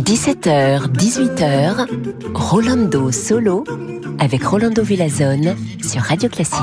17h, 18h, Rolando Solo avec Rolando Villazone sur Radio Classique.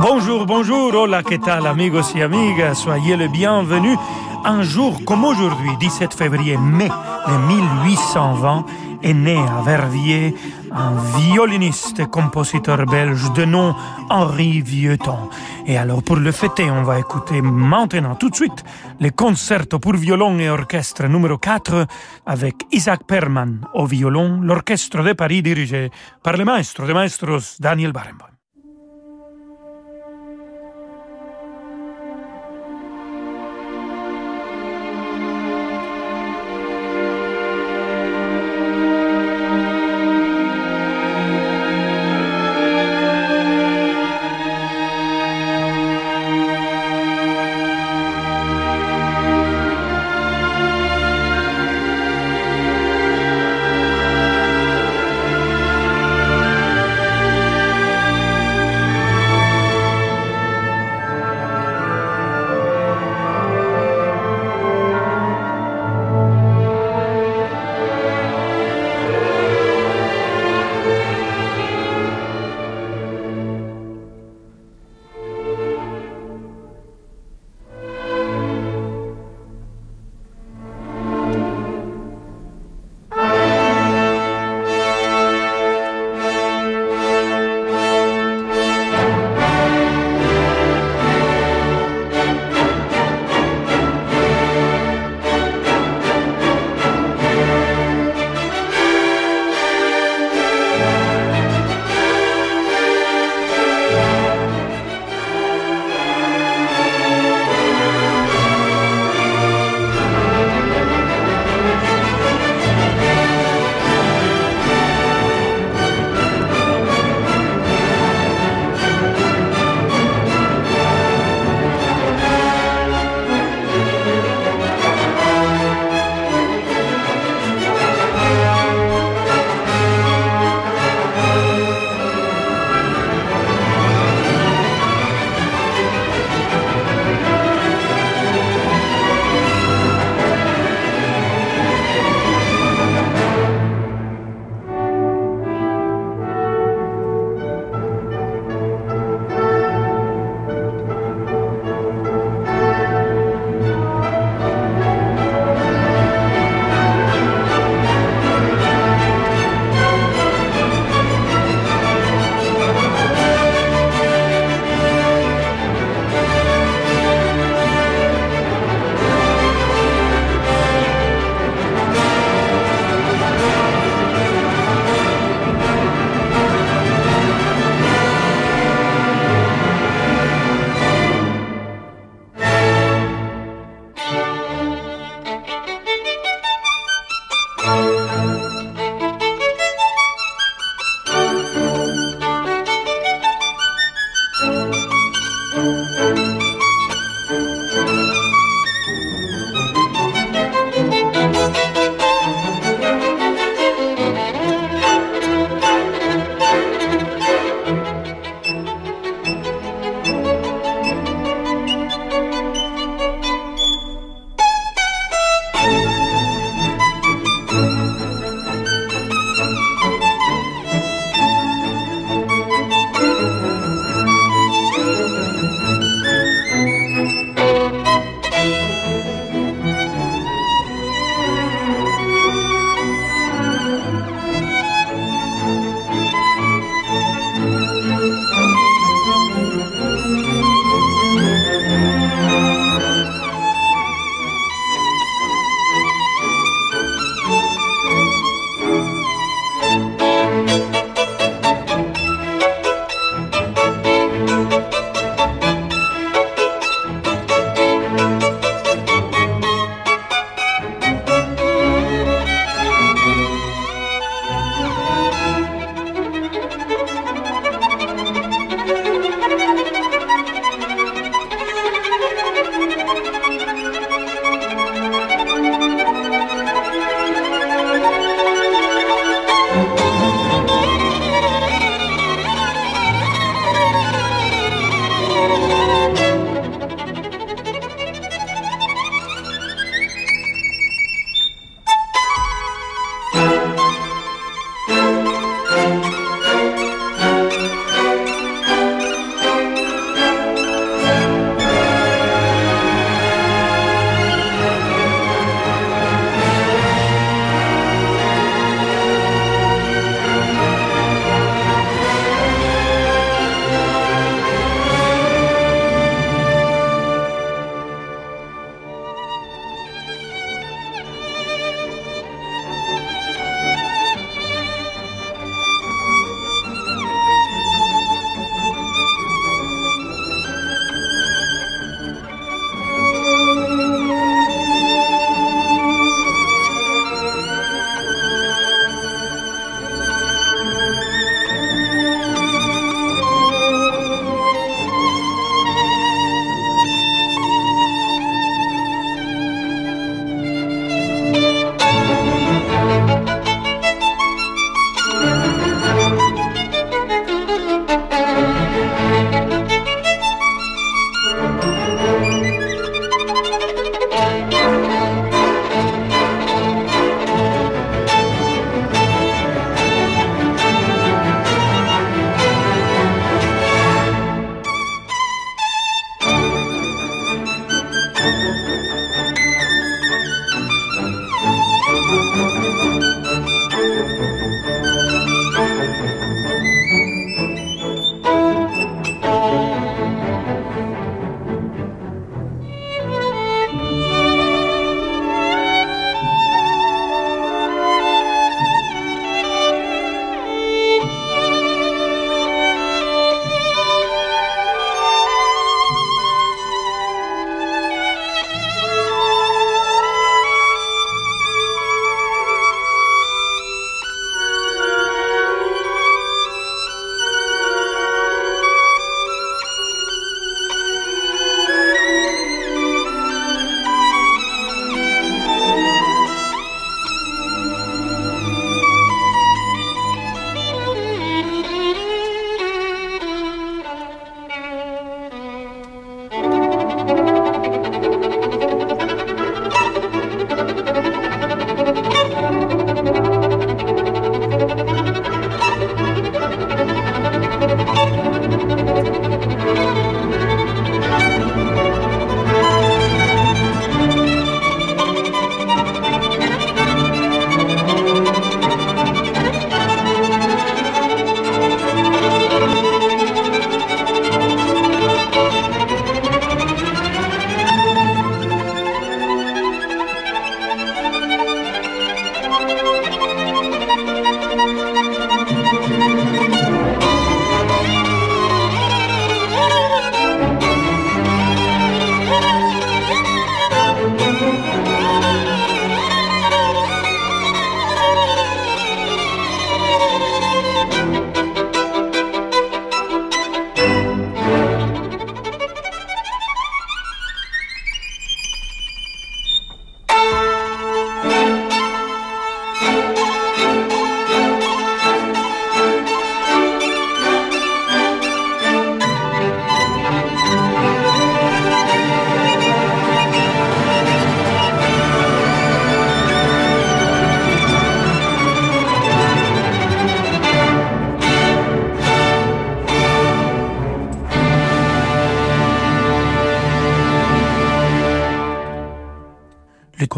Bonjour, bonjour, hola, que tal, amigos y amigas, soyez le bienvenu. Un jour comme aujourd'hui, 17 février, mai de 1820, est né à Verviers un violoniste et compositeur belge de nom Henri Vieuxtemps. Et alors pour le fêter, on va écouter maintenant tout de suite le concerto pour violon et orchestre numéro 4 avec Isaac Perman au violon, l'orchestre de Paris dirigé par le maestro de maestros Daniel Barenboim.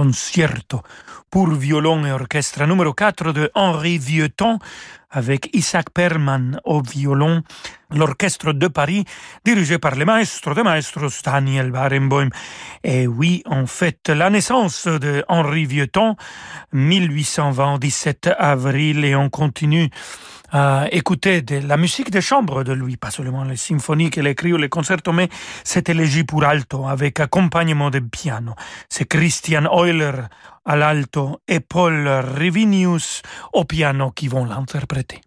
Concerto pour violon et orchestre numéro 4 de Henri Vieuxtemps avec Isaac Perman au violon, l'orchestre de Paris dirigé par le maestro de maestros Daniel Barenboim. Et oui, en fait, la naissance de Henri Vieuxtemps, 1820, 17 avril, et on continue à écouter de la musique de chambre de lui, pas seulement les symphonies qu'il écrit ou les concertos, mais c'était léger pour alto avec accompagnement de piano. C'est Christian Euler à l'alto et Paul Rivinius au piano qui vont l'interpréter.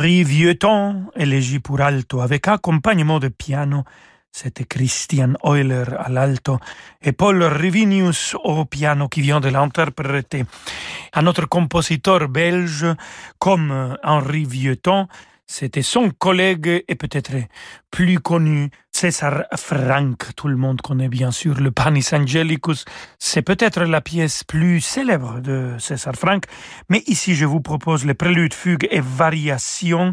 Henri Vieuxtemps, élégie pour alto avec accompagnement de piano, c'était Christian Euler à l'alto et Paul Rivinius au piano qui vient de l'interpréter. Un autre compositeur belge comme Henri Vieuxtemps c'était son collègue et peut-être plus connu, César Franck. Tout le monde connaît bien sûr le Panis Angelicus. C'est peut-être la pièce plus célèbre de César Franck. Mais ici, je vous propose les préludes, fugues et variations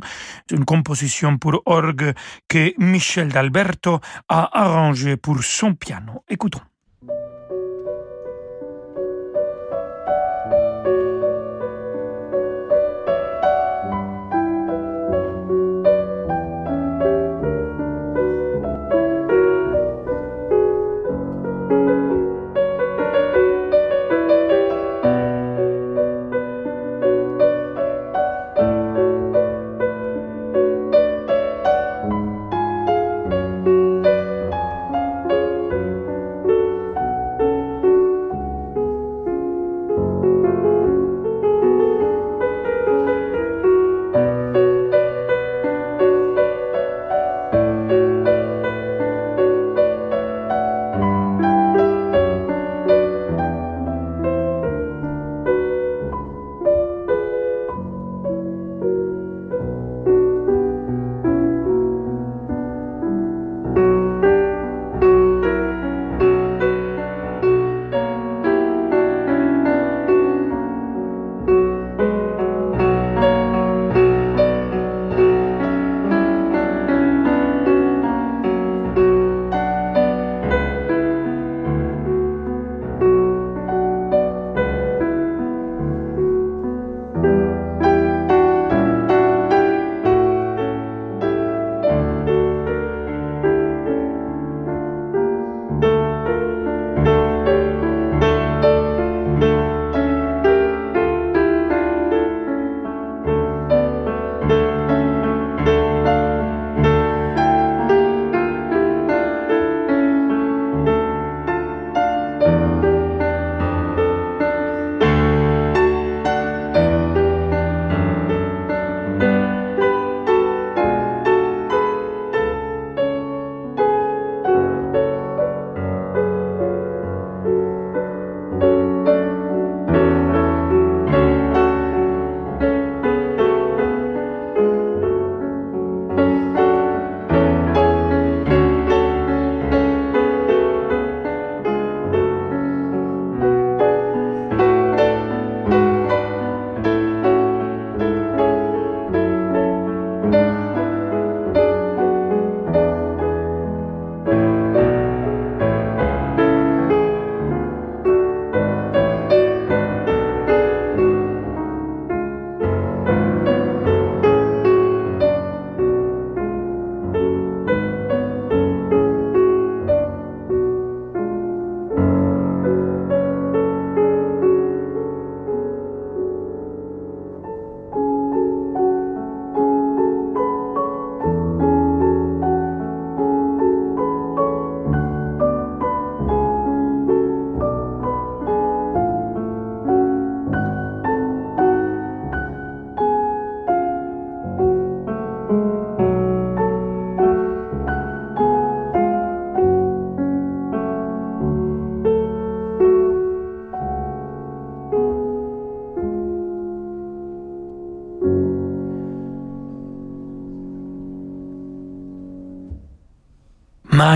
d'une composition pour orgue que Michel d'Alberto a arrangé pour son piano. Écoutons.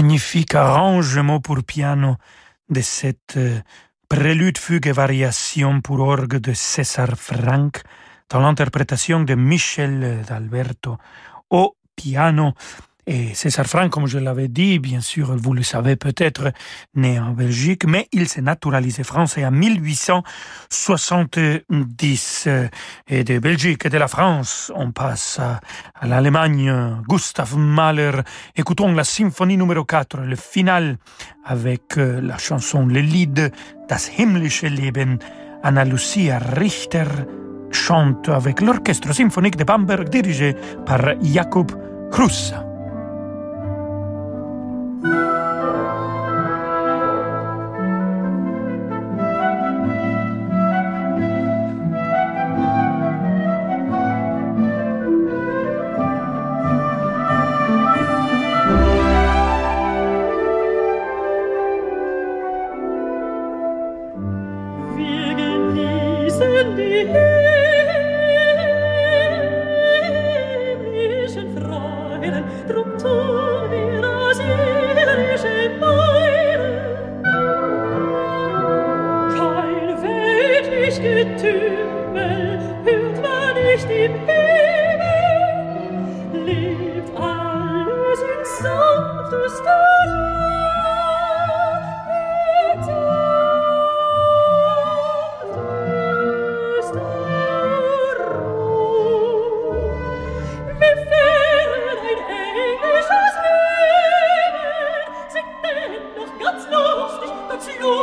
Magnifique arrangement pour piano de cette euh, prélude fugue et variation pour orgue de César Franck dans l'interprétation de Michel d'Alberto au piano. Et César Franck, comme je l'avais dit, bien sûr, vous le savez peut-être, né en Belgique, mais il s'est naturalisé français en 1870. Et de Belgique et de la France, on passe à, l'Allemagne. Gustav Mahler. Écoutons la symphonie numéro 4, le final, avec euh, la chanson Le Lied, Das himmlische Leben. Anna Lucia Richter chante avec l'orchestre symphonique de Bamberg dirigé par Jakob Thank you.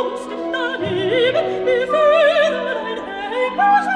kommst, dann Liebe, wie früher ein Engel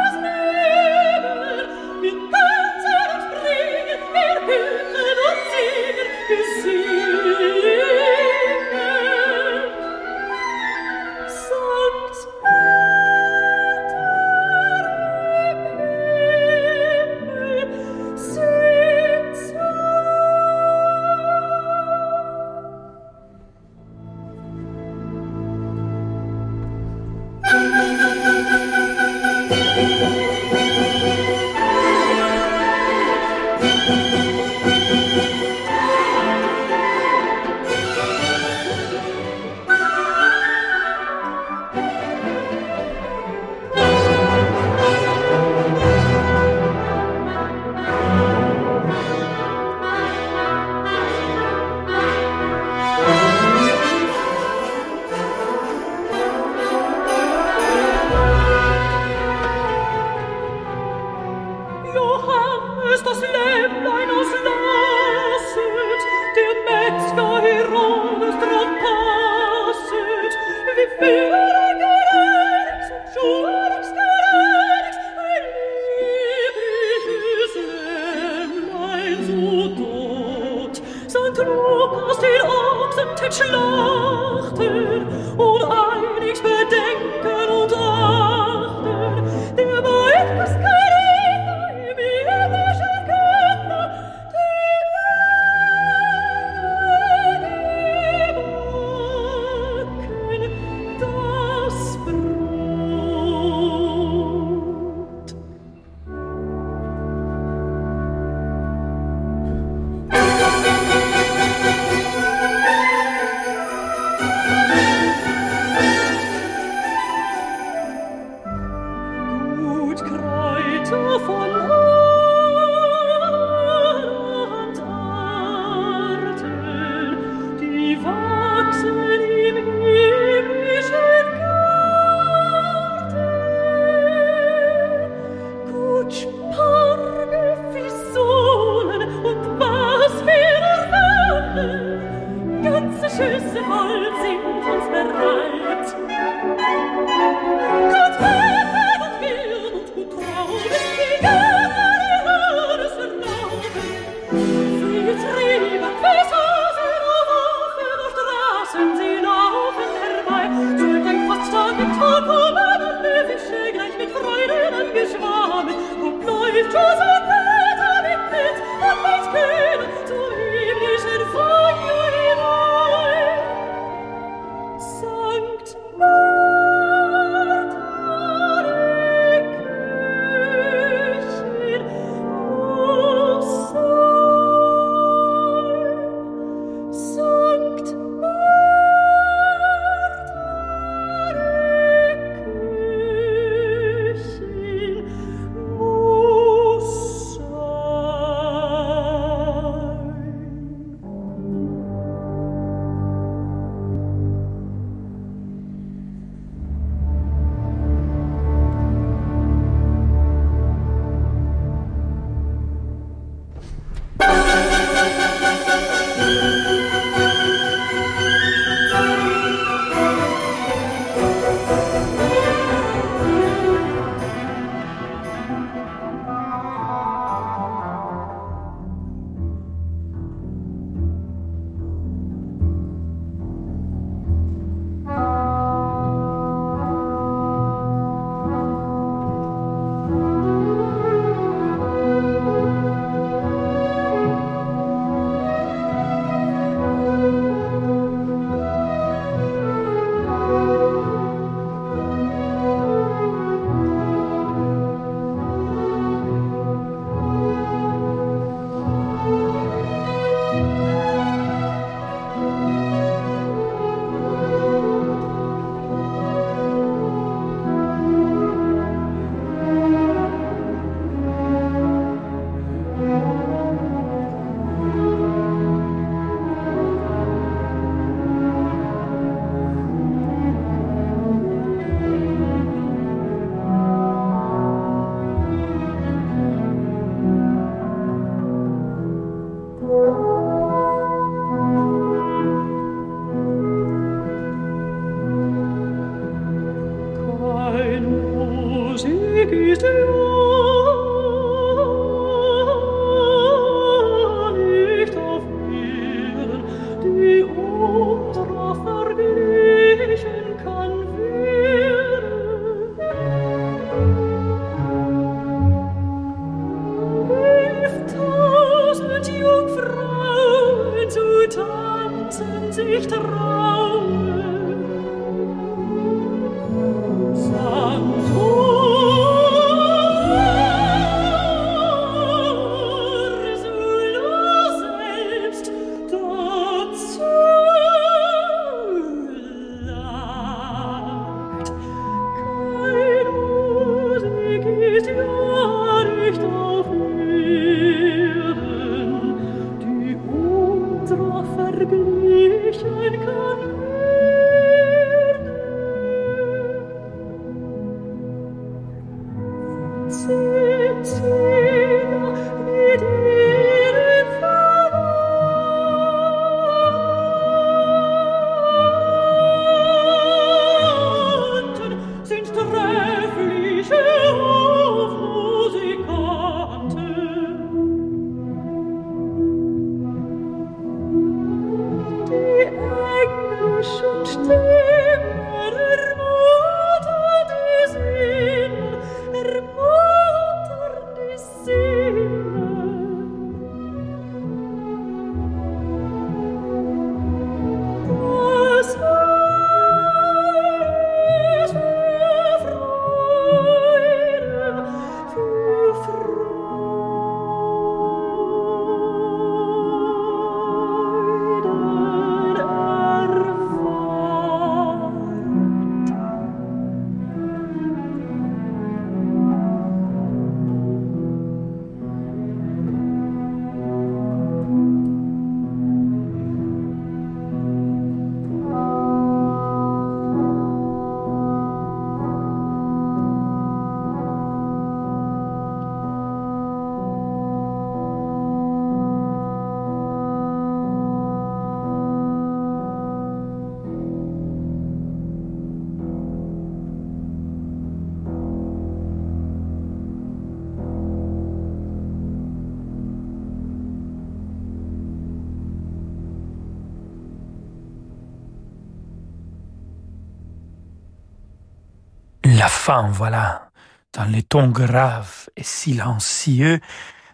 la fin, voilà, dans les tons graves et silencieux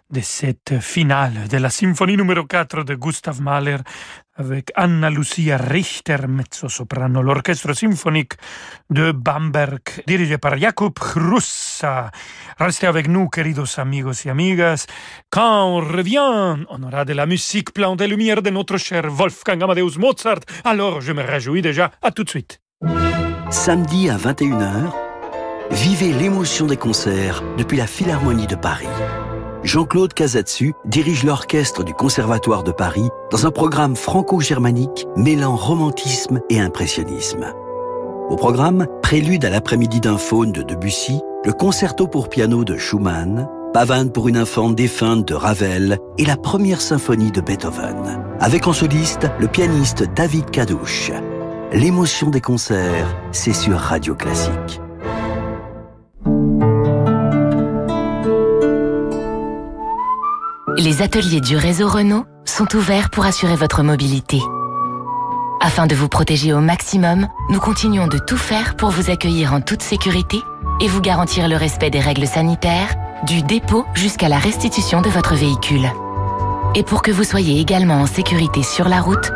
de cette finale de la symphonie numéro 4 de Gustav Mahler avec Anna Lucia Richter, mezzo-soprano, l'orchestre symphonique de Bamberg, dirigé par Jakub Hrussa. Restez avec nous, queridos amigos y amigas. Quand on revient, on aura de la musique plein de lumière de notre cher Wolfgang Amadeus Mozart. Alors, je me réjouis déjà. À tout de suite. Samedi à 21h, Vivez l'émotion des concerts depuis la Philharmonie de Paris. Jean-Claude Casatsu dirige l'orchestre du Conservatoire de Paris dans un programme franco-germanique mêlant romantisme et impressionnisme. Au programme, prélude à l'après-midi d'un faune de Debussy, le concerto pour piano de Schumann, Pavane pour une infante défunte de Ravel et la première symphonie de Beethoven. Avec en soliste le pianiste David Kadouche. L'émotion des concerts, c'est sur Radio Classique. Les ateliers du réseau Renault sont ouverts pour assurer votre mobilité. Afin de vous protéger au maximum, nous continuons de tout faire pour vous accueillir en toute sécurité et vous garantir le respect des règles sanitaires, du dépôt jusqu'à la restitution de votre véhicule. Et pour que vous soyez également en sécurité sur la route,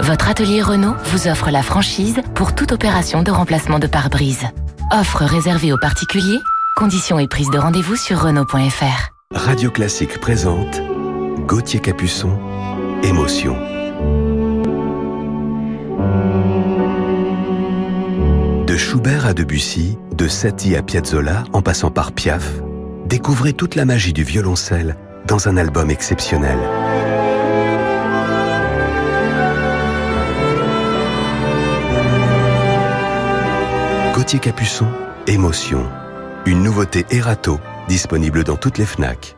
votre atelier Renault vous offre la franchise pour toute opération de remplacement de pare-brise. Offre réservée aux particuliers, conditions et prise de rendez-vous sur Renault.fr. Radio Classique présente Gauthier Capuçon, Émotion. De Schubert à Debussy, de Satie à Piazzolla, en passant par Piaf, découvrez toute la magie du violoncelle dans un album exceptionnel. Gauthier Capuçon, Émotion. Une nouveauté Erato disponible dans toutes les FNAC.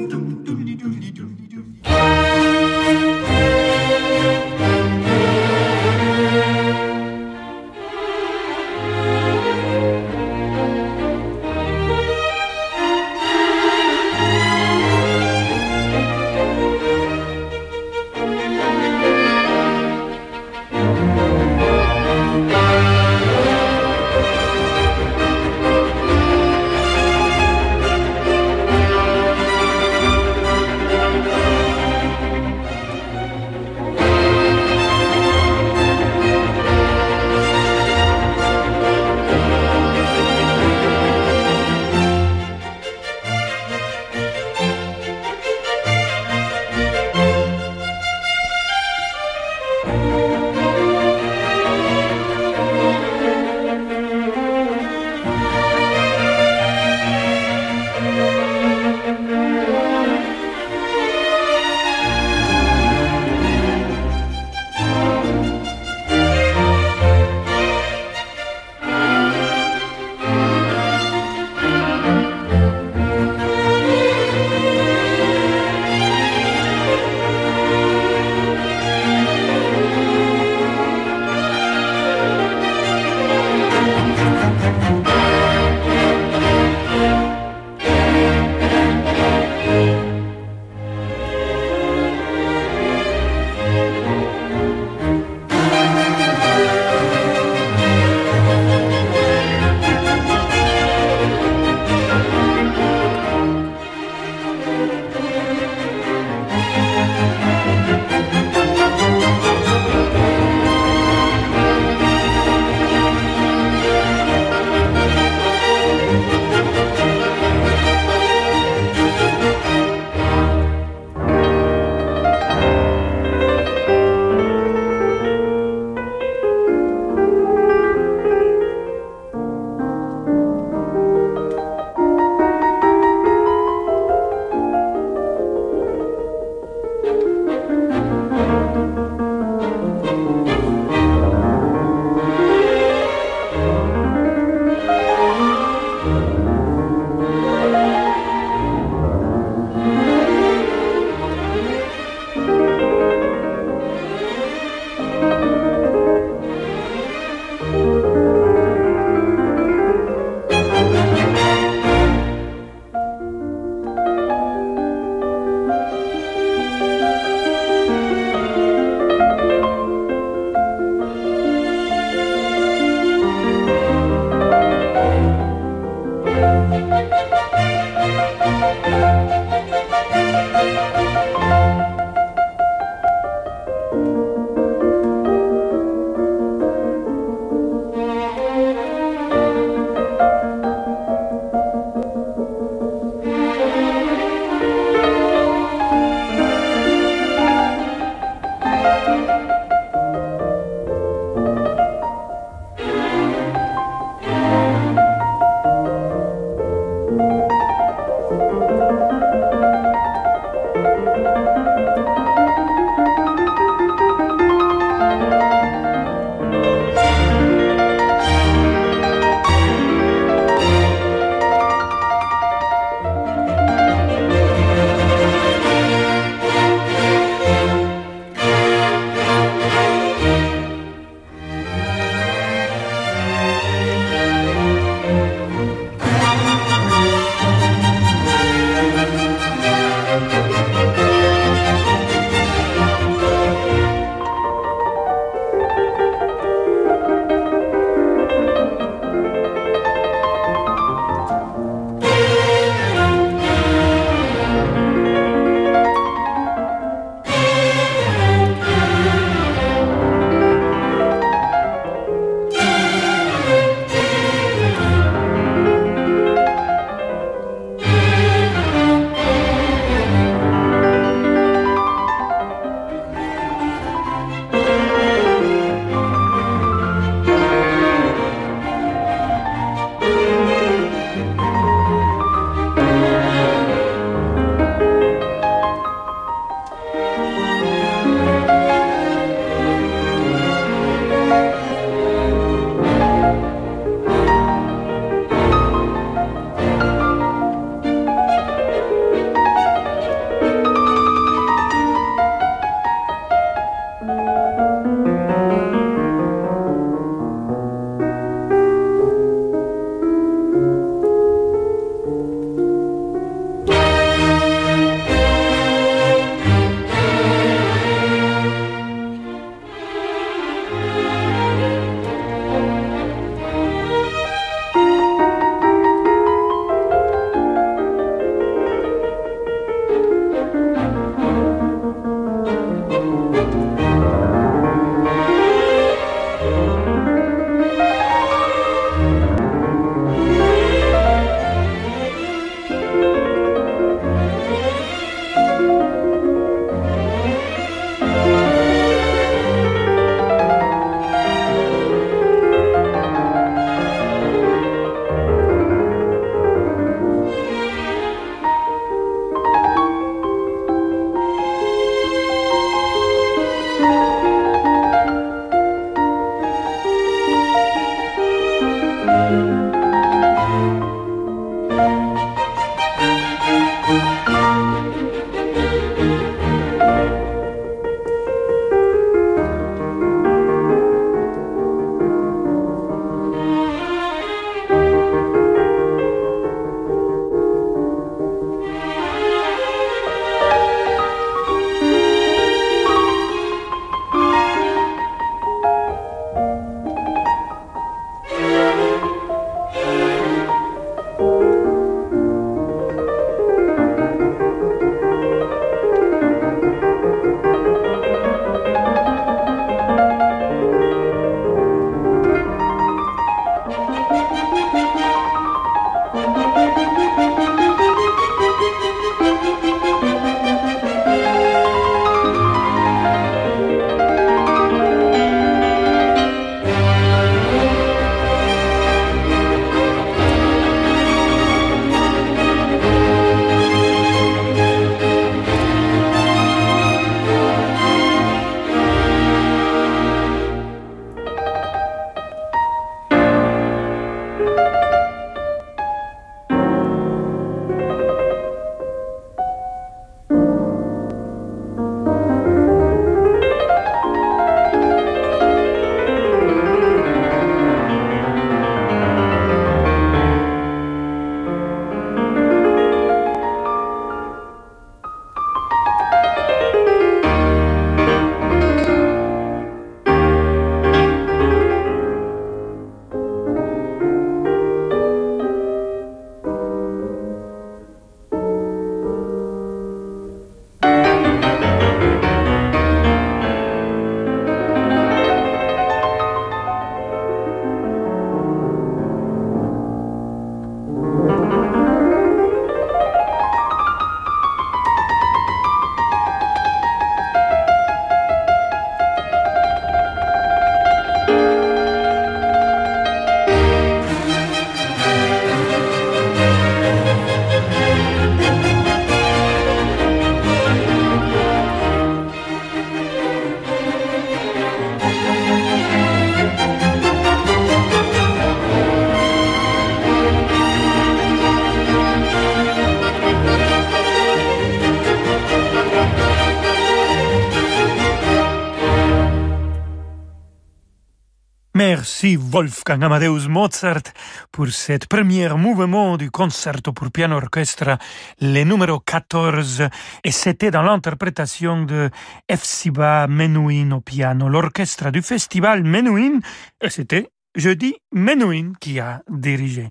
Merci Wolfgang Amadeus Mozart pour cette premier mouvement du concerto pour piano orchestre, le numéro 14, et c'était dans l'interprétation de Efsiba Menuhin au piano, l'orchestre du festival Menuhin, et c'était jeudi Menuhin qui a dirigé.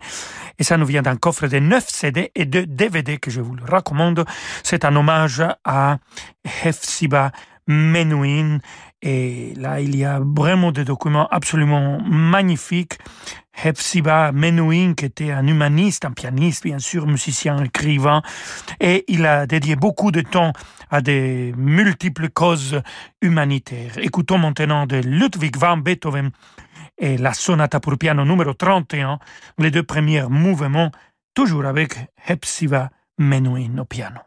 Et ça nous vient d'un coffre de 9 CD et de DVD que je vous le recommande. C'est un hommage à Hefsiba Menuhin et là, il y a vraiment des documents absolument magnifiques. Hepsiba Menuhin, qui était un humaniste, un pianiste, bien sûr, musicien, écrivain, et il a dédié beaucoup de temps à des multiples causes humanitaires. Écoutons maintenant de Ludwig van Beethoven et la sonata pour piano numéro 31, les deux premiers mouvements, toujours avec Hepsiba Menuhin au piano.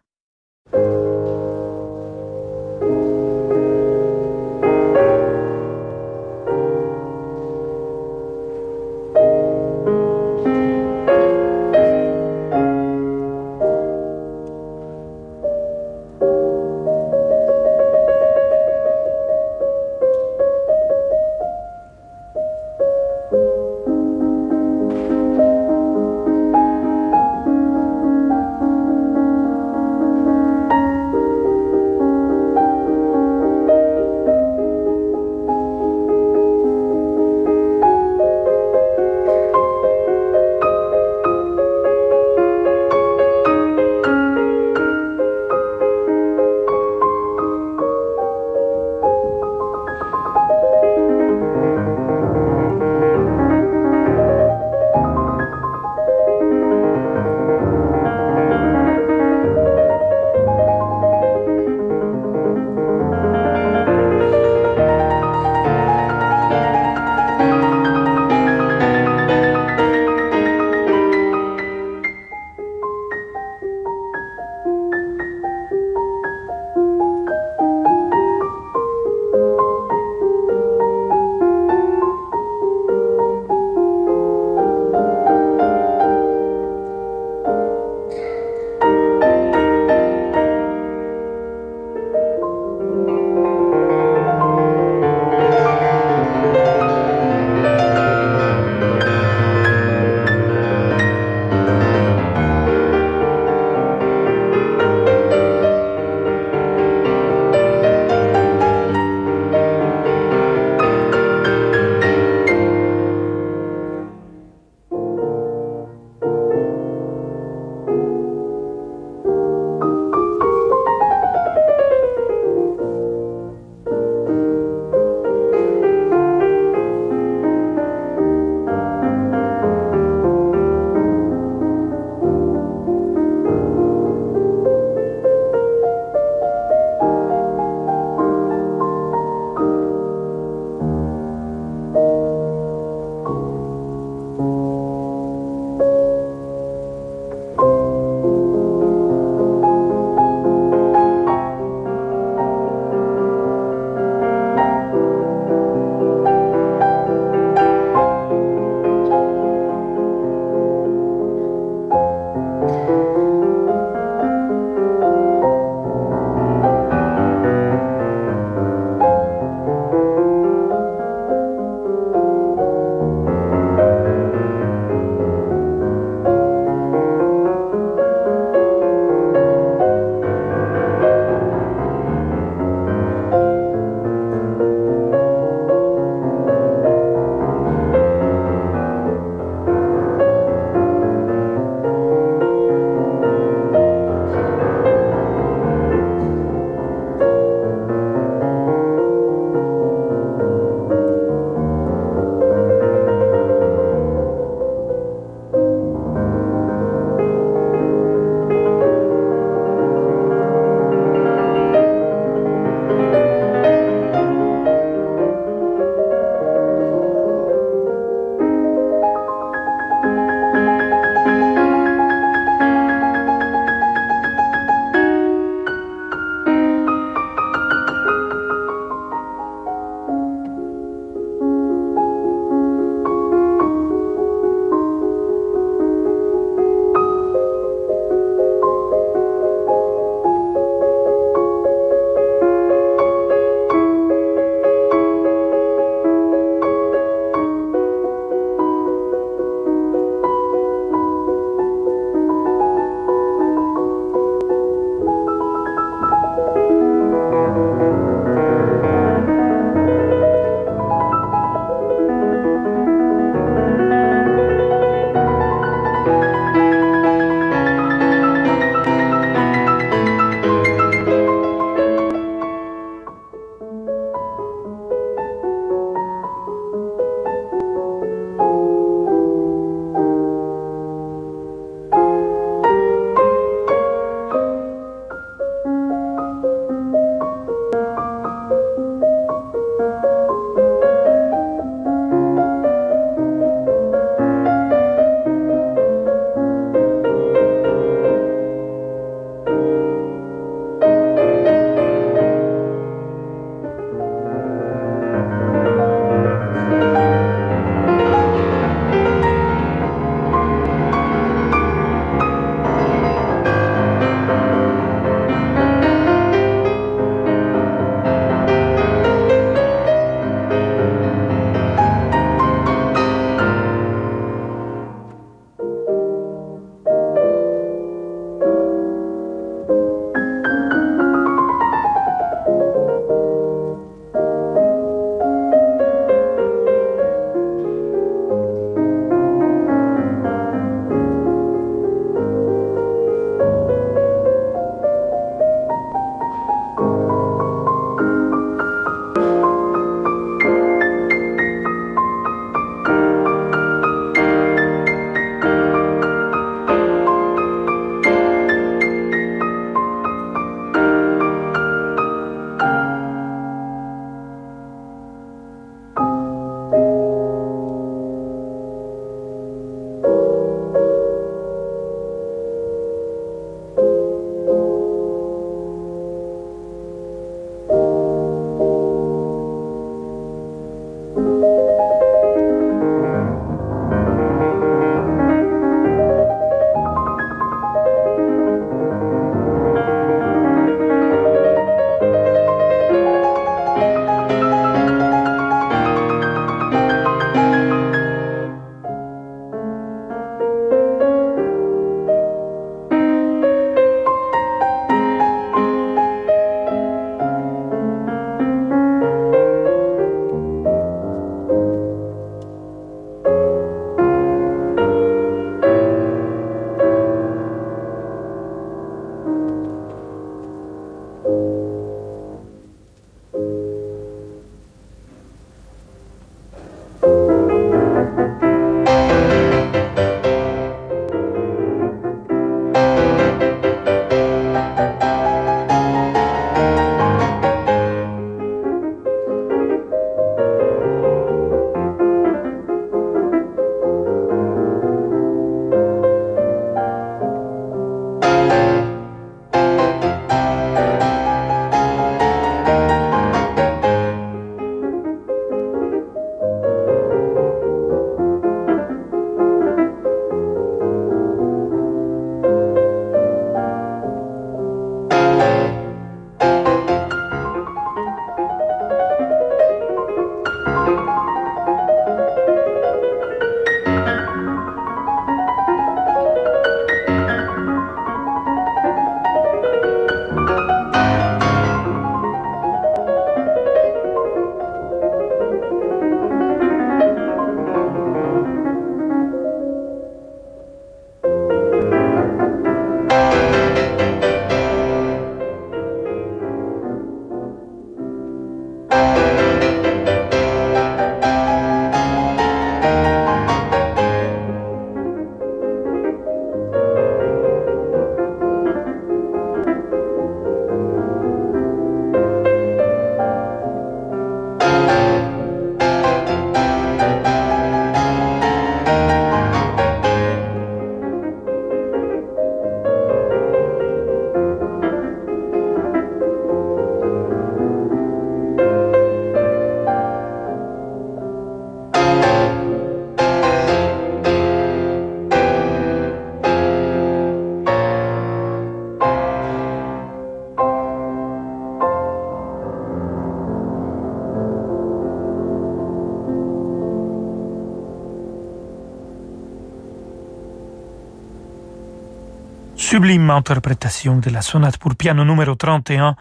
Sublime interprétation de la sonate pour piano numéro 31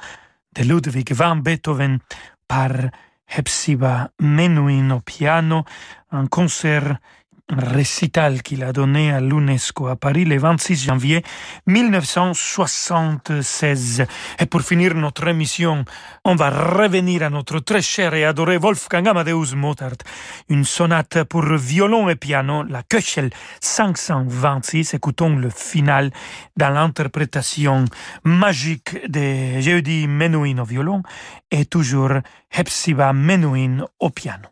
de Ludwig van Beethoven par Hepzibah Menuhin au piano, un concert récital qu'il a donné à l'UNESCO à Paris le 26 janvier 1976. Et pour finir notre émission, on va revenir à notre très cher et adoré Wolfgang Amadeus Mozart, une sonate pour violon et piano, la Köchel 526. Écoutons le final dans l'interprétation magique de Jeudi Menuhin au violon et toujours Hepzibah Menuhin au piano.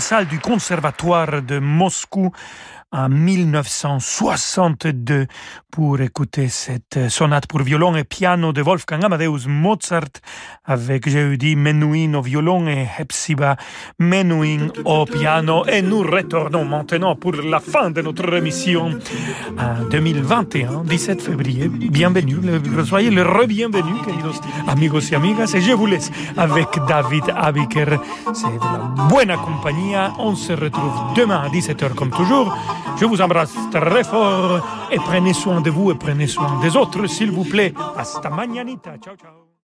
Salle du conservatoire de Moscou en 1962 pour écouter cette sonate pour violon et piano de Wolfgang Amadeus Mozart avec, j'ai dit, Menuhin au violon et Hepzibah Menuhin au piano. Et nous retournons maintenant pour la fin de notre émission en 2021, 17 février. Bienvenue, soyez le re-bienvenue, queridos amigos y amigas. Et je vous laisse avec David Abiker. C'est de la buena compañía. On se retrouve demain à 17h comme toujours. Je vous embrasse très fort et prenez soin de vous et prenez soin des autres, s'il vous plaît. Hasta mañanita. Ciao, ciao.